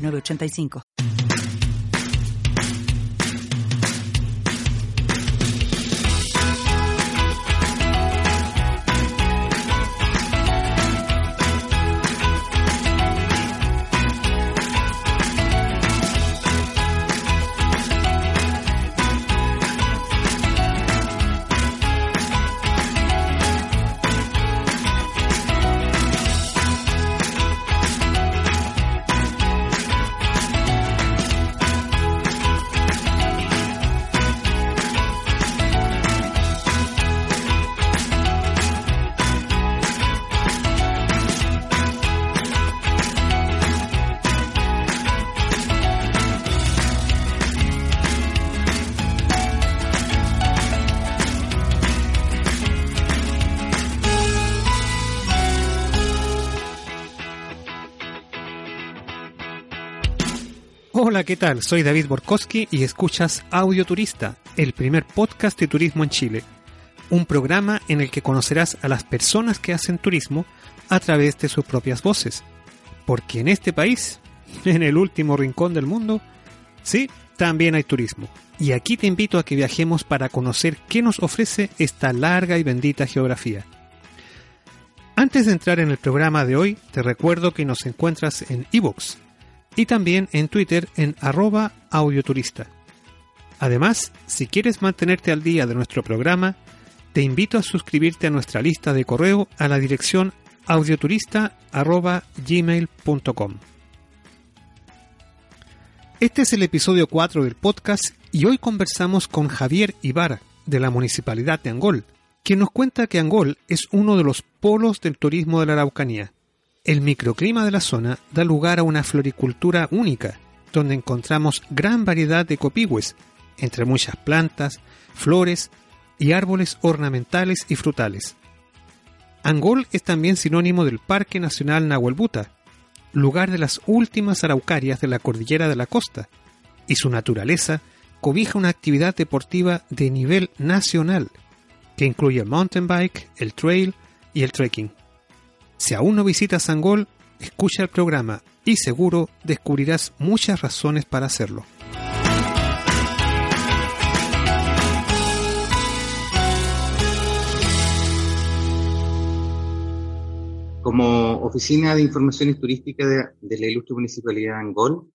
985. Hola, ¿qué tal? Soy David Borkowski y escuchas Audio Turista, el primer podcast de turismo en Chile. Un programa en el que conocerás a las personas que hacen turismo a través de sus propias voces. Porque en este país, en el último rincón del mundo, sí, también hay turismo. Y aquí te invito a que viajemos para conocer qué nos ofrece esta larga y bendita geografía. Antes de entrar en el programa de hoy, te recuerdo que nos encuentras en iVoox y también en Twitter en arroba audioturista. Además, si quieres mantenerte al día de nuestro programa, te invito a suscribirte a nuestra lista de correo a la dirección audioturista.gmail.com. Este es el episodio 4 del podcast y hoy conversamos con Javier Ibarra, de la Municipalidad de Angol, quien nos cuenta que Angol es uno de los polos del turismo de la Araucanía el microclima de la zona da lugar a una floricultura única, donde encontramos gran variedad de copigües, entre muchas plantas, flores y árboles ornamentales y frutales. Angol es también sinónimo del Parque Nacional Nahuelbuta, lugar de las últimas araucarias de la cordillera de la costa, y su naturaleza cobija una actividad deportiva de nivel nacional, que incluye el mountain bike, el trail y el trekking. Si aún no visitas Angol, escucha el programa y seguro descubrirás muchas razones para hacerlo. Como Oficina de Informaciones Turísticas de, la Ilustre Municipalidad de Angol,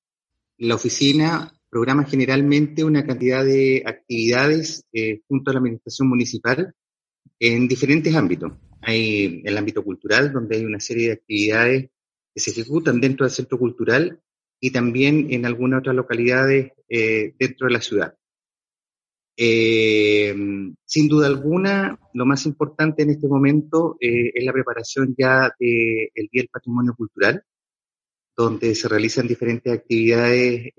la oficina programa generalmente una cantidad de actividades eh, junto a la Administración Municipal en diferentes ámbitos. Hay el ámbito cultural, donde hay una serie de actividades que se ejecutan dentro del centro cultural y también en algunas otras localidades eh, dentro de la ciudad. Eh, sin duda alguna, lo más importante en este momento eh, es la preparación ya del Día del Patrimonio Cultural, donde se realizan diferentes actividades,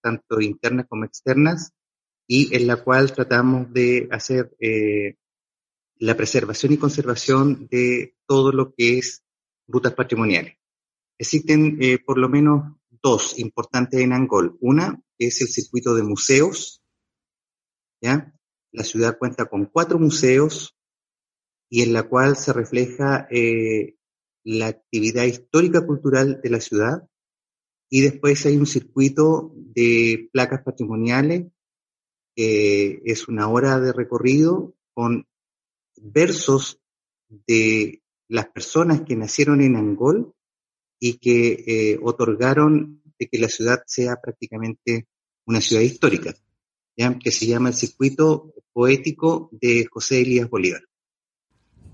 tanto internas como externas, y en la cual tratamos de hacer la preservación y conservación de todo lo que es rutas patrimoniales. Existen eh, por lo menos dos importantes en Angol. Una es el circuito de museos. ¿ya? La ciudad cuenta con cuatro museos y en la cual se refleja eh, la actividad histórica cultural de la ciudad. Y después hay un circuito de placas patrimoniales, que es una hora de recorrido con versos de las personas que nacieron en Angol y que eh, otorgaron de que la ciudad sea prácticamente una ciudad histórica, ¿ya? que se llama el circuito poético de José Elías Bolívar.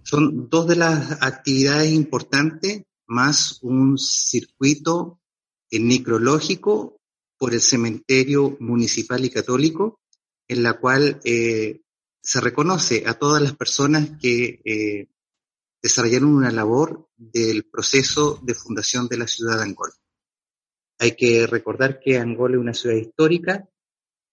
Son dos de las actividades importantes, más un circuito necrológico por el cementerio municipal y católico, en la cual eh, se reconoce a todas las personas que eh, desarrollaron una labor del proceso de fundación de la ciudad de Angol. hay que recordar que Angola es una ciudad histórica,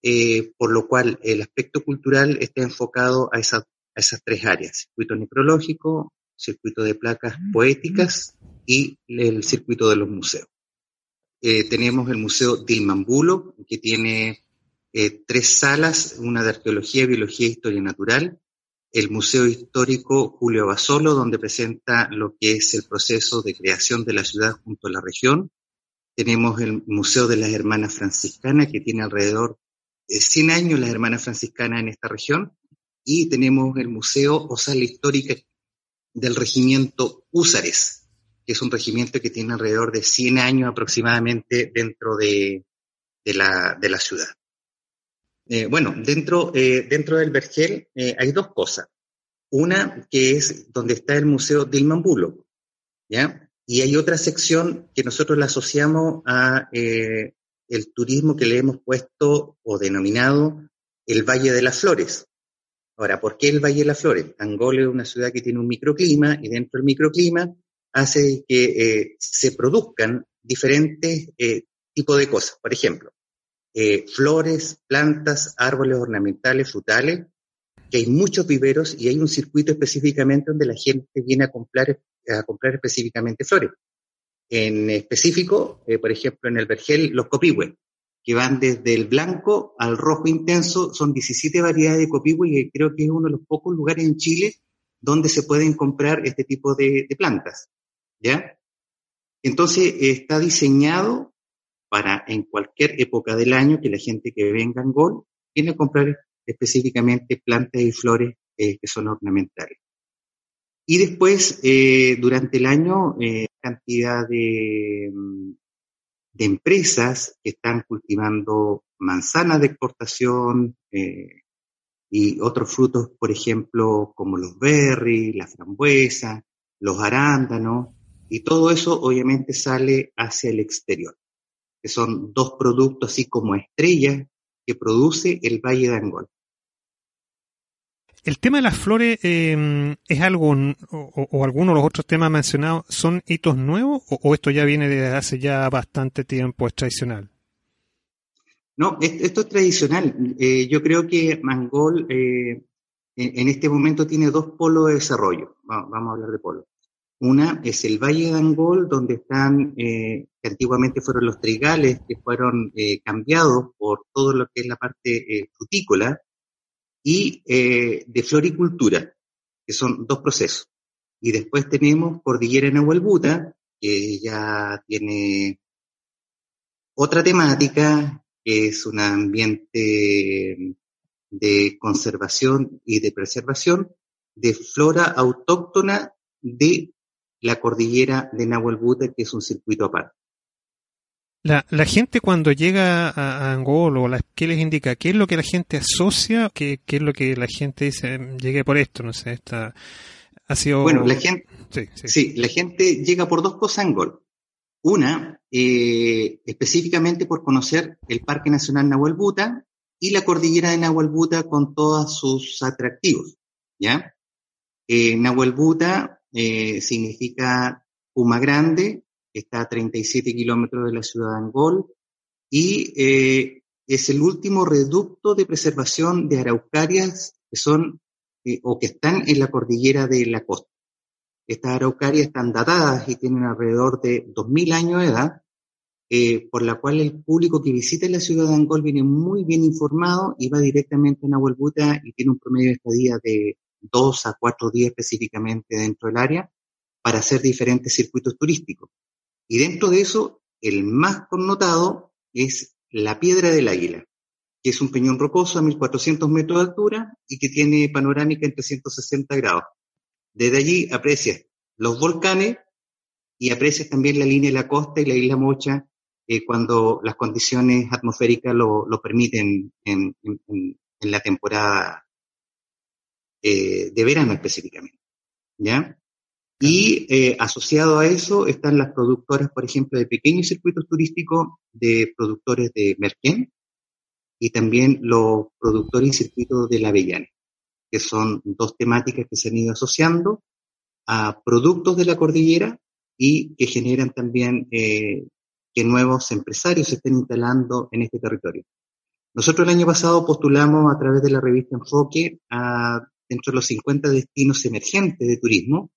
eh, por lo cual el aspecto cultural está enfocado a, a esas tres áreas, circuito necrológico, circuito de placas poéticas y el circuito de los museos. Eh, tenemos el Museo Dilmambulo, que tiene eh, tres salas, una de arqueología, biología e historia natural, el Museo Histórico Julio Basolo, donde presenta lo que es el proceso de creación de la ciudad junto a la región. Tenemos el Museo de las Hermanas Franciscanas, que tiene alrededor de 100 años las Hermanas Franciscanas en esta región. Y tenemos el Museo o Sala Histórica del Regimiento Húsares, que es un regimiento que tiene alrededor de 100 años aproximadamente dentro de, la, de la ciudad. Eh, bueno, dentro, eh, dentro del Vergel eh, hay dos cosas. Una que es donde está el Museo Dilmambulo, ¿ya? Y hay otra sección que nosotros la asociamos a el turismo que le hemos puesto o denominado el Valle de las Flores. Ahora, ¿por qué el Valle de las Flores? Angola es una ciudad que tiene un microclima y dentro del microclima hace que se produzcan diferentes tipos de cosas. Por ejemplo, eh, flores, plantas, árboles ornamentales, frutales, que hay muchos viveros y hay un circuito específicamente donde la gente viene a comprar, a comprar específicamente flores. En específico, eh, por ejemplo, en el vergel, los copihue, que van desde el blanco al rojo intenso, son 17 variedades de copihue y creo que es uno de los pocos lugares en Chile donde se pueden comprar este tipo de, de plantas. ¿Ya? Entonces, está diseñado para en cualquier época del año que la gente que venga en Gol viene a comprar específicamente plantas y flores eh, que son ornamentales. Y después, eh, durante el año, eh, cantidad de, mm, de, empresas que están cultivando manzanas de exportación y otros frutos, por ejemplo, como los berries, la frambuesa, los arándanos, y todo eso obviamente sale hacia el exterior que son dos productos así como estrellas que produce el Valle de Angol. El tema de las flores eh, es algo, o, o, algunos de los otros temas mencionados, ¿son hitos nuevos o, esto ya viene desde hace ya bastante tiempo, es tradicional? No, esto es tradicional. Eh, yo creo que Mangol eh, en, este momento tiene dos polos de desarrollo. Vamos, vamos a hablar de polos. Una es el Valle de Angol, donde están, eh, que antiguamente fueron los trigales, que fueron eh, cambiados por todo lo que es la parte eh, frutícola, y de floricultura, que son dos procesos. Y después tenemos Cordillera Nahuelbuta, que ya tiene otra temática, que es un ambiente de conservación y de preservación de flora autóctona de la cordillera de Nahuelbuta, que es un circuito aparte. La, la gente cuando llega a, Angol, o ¿qué les indica? ¿Qué es lo que la gente asocia? ¿Qué, qué es lo que la gente dice? Llegué por esto, no sé, esta, ha sido... Bueno, la gente, sí, sí. la gente llega por dos cosas a Angol. Una, eh, específicamente por conocer el Parque Nacional Nahuelbuta y la cordillera de Nahuelbuta con todos sus atractivos, ¿ya? Eh, Nahuelbuta eh, significa Puma Grande, está a 37 kilómetros de la ciudad de Angol, y eh, es el último reducto de preservación de araucarias que son eh, o que están en la cordillera de la costa. Estas araucarias están datadas y tienen alrededor de 2.000 años de edad, eh, por la cual el público que visita la ciudad de Angol viene muy bien informado y va directamente a Nahuelbuta y tiene un promedio de estadía de dos a cuatro días específicamente dentro del área para hacer diferentes circuitos turísticos. Y dentro de eso, el más connotado es la Piedra del Águila, que es un peñón rocoso a 1400 metros de altura y que tiene panorámica en 360 grados. Desde allí aprecias los volcanes y aprecias también la línea de la costa y la isla Mocha eh, cuando las condiciones atmosféricas lo, lo permiten en, la temporada eh, de verano específicamente. ¿Ya? Y eh, asociado a eso están las productoras, por ejemplo, de pequeños circuitos turísticos de productores de Merquén y también los productores y circuitos de la Avellana, que son dos temáticas que se han ido asociando a productos de la cordillera y que generan también eh, que nuevos empresarios se estén instalando en este territorio. Nosotros el año pasado postulamos a través de la revista Enfoque a dentro de los 50 destinos emergentes de turismo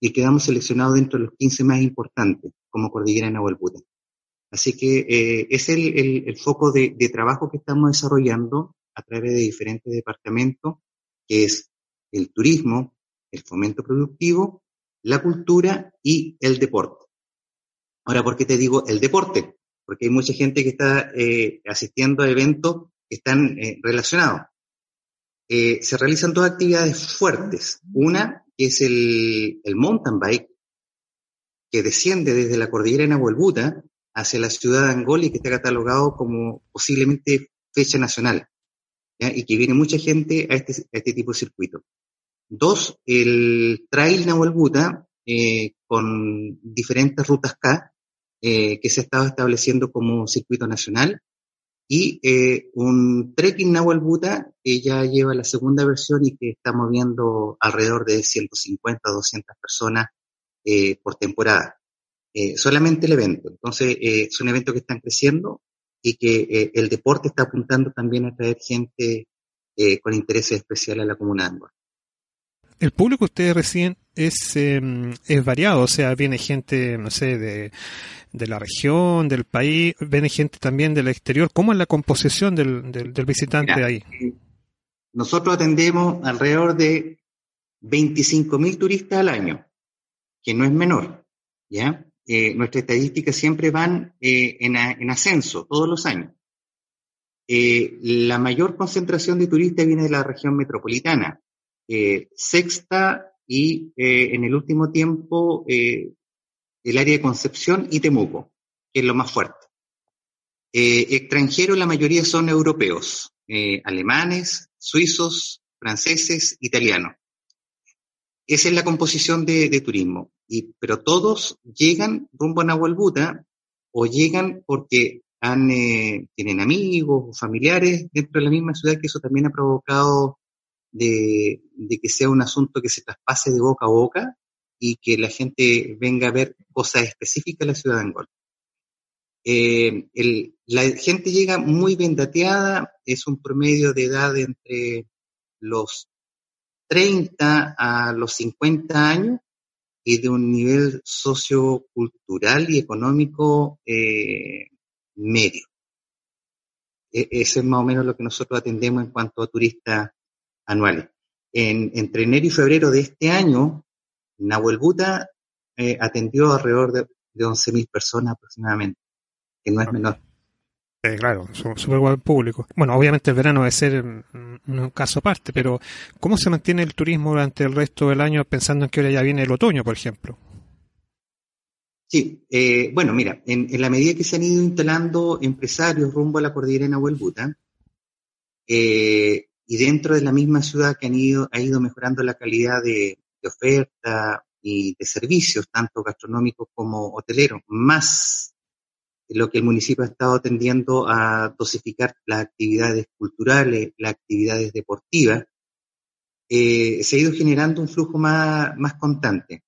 y quedamos seleccionados dentro de los 15 más importantes como Cordillera Nahuelbuta. Así que eh, es el, el, foco de, de, trabajo que estamos desarrollando a través de diferentes departamentos, que es el turismo, el fomento productivo, la cultura y el deporte. Ahora, ¿por qué te digo el deporte? Porque hay mucha gente que está eh, asistiendo a eventos que están eh, relacionados. Eh, se realizan dos actividades fuertes. Una, es el, mountain bike, que desciende desde la cordillera de Nahuelbuta hacia la ciudad de Angola y que está catalogado como posiblemente fecha nacional. y que viene mucha gente a este, a este tipo de circuito. Dos, el Trail Nahuel Buta, eh, con diferentes rutas K, eh, que se ha estado estableciendo como circuito nacional, y eh, un Trekking Nahuel Buta, que ya lleva la segunda versión y que está moviendo alrededor de 150 o 200 personas eh, por temporada. Eh, solamente el evento. Entonces, eh, son eventos que están creciendo y que el deporte está apuntando también a traer gente con intereses especiales a la comuna de Angol el público ustedes reciben es, em, es variado, o sea, viene gente, no sé, de, de la región, del país, viene gente también del exterior. ¿Cómo es la composición del, del, visitante ahí? Nosotros atendemos alrededor de 25.000 turistas al año, que no es menor, ¿ya? Eh, nuestras estadísticas siempre van eh, en, en, ascenso todos los años. Eh, la mayor concentración de turistas viene de la región metropolitana, eh, sexta y eh, en el último tiempo eh, el área de Concepción y Temuco, que es lo más fuerte. extranjeros, la mayoría son europeos, alemanes, suizos, franceses, italianos. Esa es la composición de, de turismo. Y, pero todos llegan rumbo a Nahualbuta o llegan porque han, tienen amigos o familiares dentro de la misma ciudad, que eso también ha provocado de, que sea un asunto que se traspase de boca a boca y que la gente venga a ver cosas específicas de la ciudad de Angola. Eh, la gente llega muy bien dateada, es un promedio de edad entre los 30 a los 50 años y de un nivel sociocultural y económico eh, medio. E, eso es más o menos lo que nosotros atendemos en cuanto a turistas anuales. En, entre enero y febrero de este año, Nahuel Buta eh, atendió alrededor de, de 11.000 personas aproximadamente, que no es menor. Eh, claro, súper buen público. Bueno, obviamente el verano debe ser un caso aparte, pero ¿cómo se mantiene el turismo durante el resto del año pensando en que ahora ya viene el otoño, por ejemplo? Sí, eh, bueno, mira, en, en, la medida que se han ido instalando empresarios rumbo a la cordillera de Nahuel Buta, eh, y dentro de la misma ciudad que han ido, ha ido mejorando la calidad de, de oferta y de servicios, tanto gastronómicos como hoteleros, más lo que el municipio ha estado tendiendo a dosificar las actividades culturales, las actividades deportivas, eh, se ha ido generando un flujo más, más constante.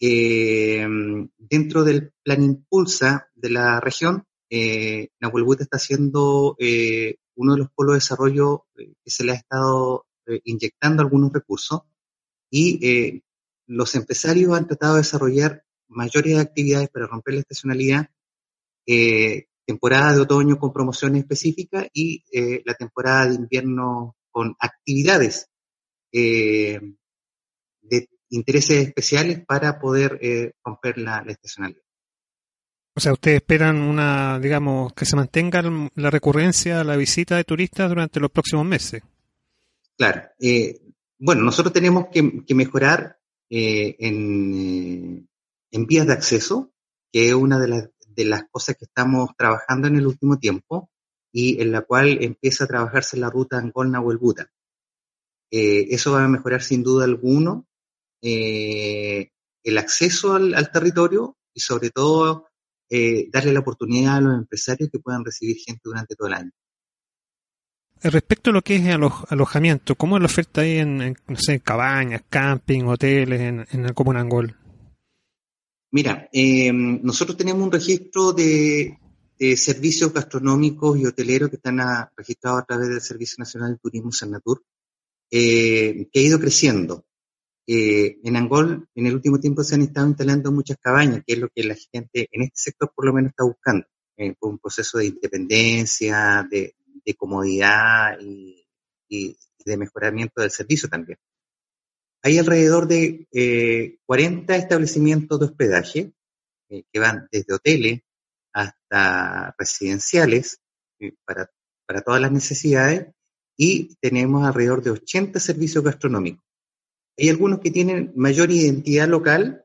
Eh, dentro del plan Impulsa de la región, eh, Nahuelbuta está haciendo eh, uno de los polos de desarrollo eh, que se le ha estado inyectando algunos recursos y eh, los empresarios han tratado de desarrollar mayores actividades para romper la estacionalidad, temporada de otoño con promociones específicas y la temporada de invierno con actividades de intereses especiales para poder romper la estacionalidad. O sea, ustedes esperan una, digamos, que se mantenga la recurrencia, la visita de turistas durante los próximos meses. Claro. Eh, bueno, nosotros tenemos que, mejorar eh, en, eh, en, vías de acceso, que es una de las, de las cosas que estamos trabajando en el último tiempo y en la cual empieza a trabajarse la ruta Angolna o el Buta. Eh, eso va a mejorar sin duda alguno eh, el acceso al, territorio y sobre todo darle la oportunidad a los empresarios que puedan recibir gente durante todo el año. Eh, respecto a lo que es alojamiento, ¿cómo es la oferta ahí en, no sé, cabañas, camping, hoteles en, en Común Angol? Mira, eh, nosotros tenemos un registro de, servicios gastronómicos y hoteleros que están registrados a través del Servicio Nacional de Turismo Sanatur, eh, que ha ido creciendo. Eh, en Angol, en el último tiempo se han estado instalando muchas cabañas, que es lo que la gente en este sector por lo menos está buscando, eh, un proceso de independencia, de, comodidad y, de mejoramiento del servicio también. Hay alrededor de 40 eh, establecimientos de hospedaje eh, que van desde hoteles hasta residenciales para, para todas las necesidades y tenemos alrededor de 80 servicios gastronómicos. Hay algunos que tienen mayor identidad local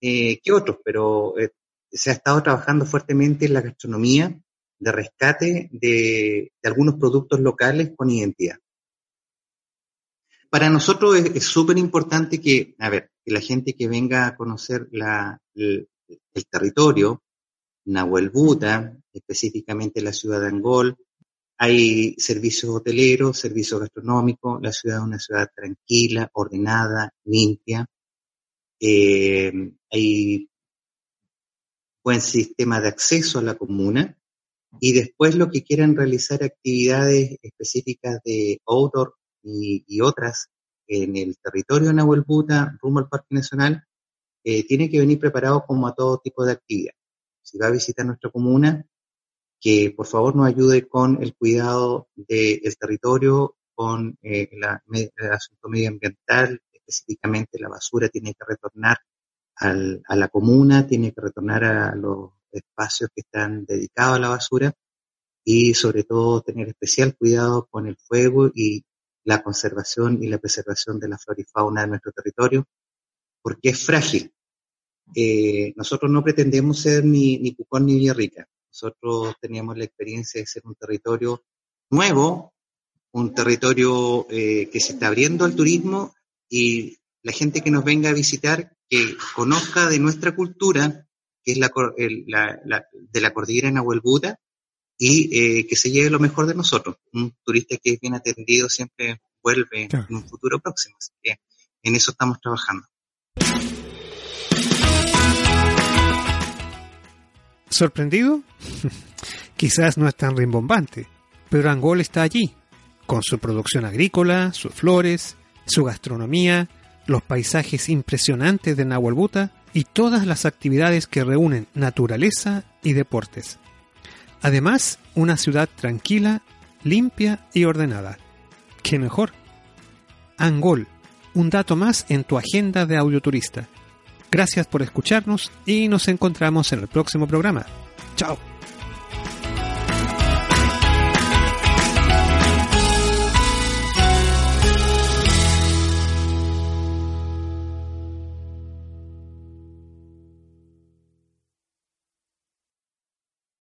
eh, que otros, pero se ha estado trabajando fuertemente en la gastronomía de rescate de algunos productos locales con identidad. Para nosotros es súper importante que, a ver, que la gente que venga a conocer el, territorio, Nahuel Buta, específicamente la ciudad de Angol, hay servicios hoteleros, servicios gastronómicos, la ciudad es una ciudad tranquila, ordenada, limpia, eh, hay buen sistema de acceso a la comuna y después lo que quieran realizar actividades específicas de outdoor y, otras en el territorio de Nahuel Buta, rumbo al Parque Nacional, eh, tiene que venir preparado como a todo tipo de actividad. Si va a visitar nuestra comuna, que por favor nos ayude con el cuidado del territorio, con eh, el asunto medioambiental, específicamente la basura tiene que retornar a la comuna, tiene que retornar a los espacios que están dedicados a la basura y sobre todo tener especial cuidado con el fuego y la conservación y la preservación de la flora y fauna de nuestro territorio, porque es frágil. Eh, nosotros no pretendemos ser ni, ni Pucón ni Villarrica. Nosotros teníamos la experiencia de ser un territorio nuevo, un territorio eh, que se está abriendo al turismo y la gente que nos venga a visitar, que conozca de nuestra cultura, que es la, de la cordillera Nahuelbuta, y eh, que se lleve lo mejor de nosotros. Un turista que es bien atendido siempre vuelve en un futuro próximo. Así que en eso estamos trabajando. ¿Sorprendido? Quizás no es tan rimbombante, pero Angol está allí, con su producción agrícola, sus flores, su gastronomía, los paisajes impresionantes de Nahuelbuta y todas las actividades que reúnen naturaleza y deportes. Además, una ciudad tranquila, limpia y ordenada. ¿Qué mejor? Angol, un dato más en tu agenda de audioturista. Gracias por escucharnos y nos encontramos en el próximo programa. Chao.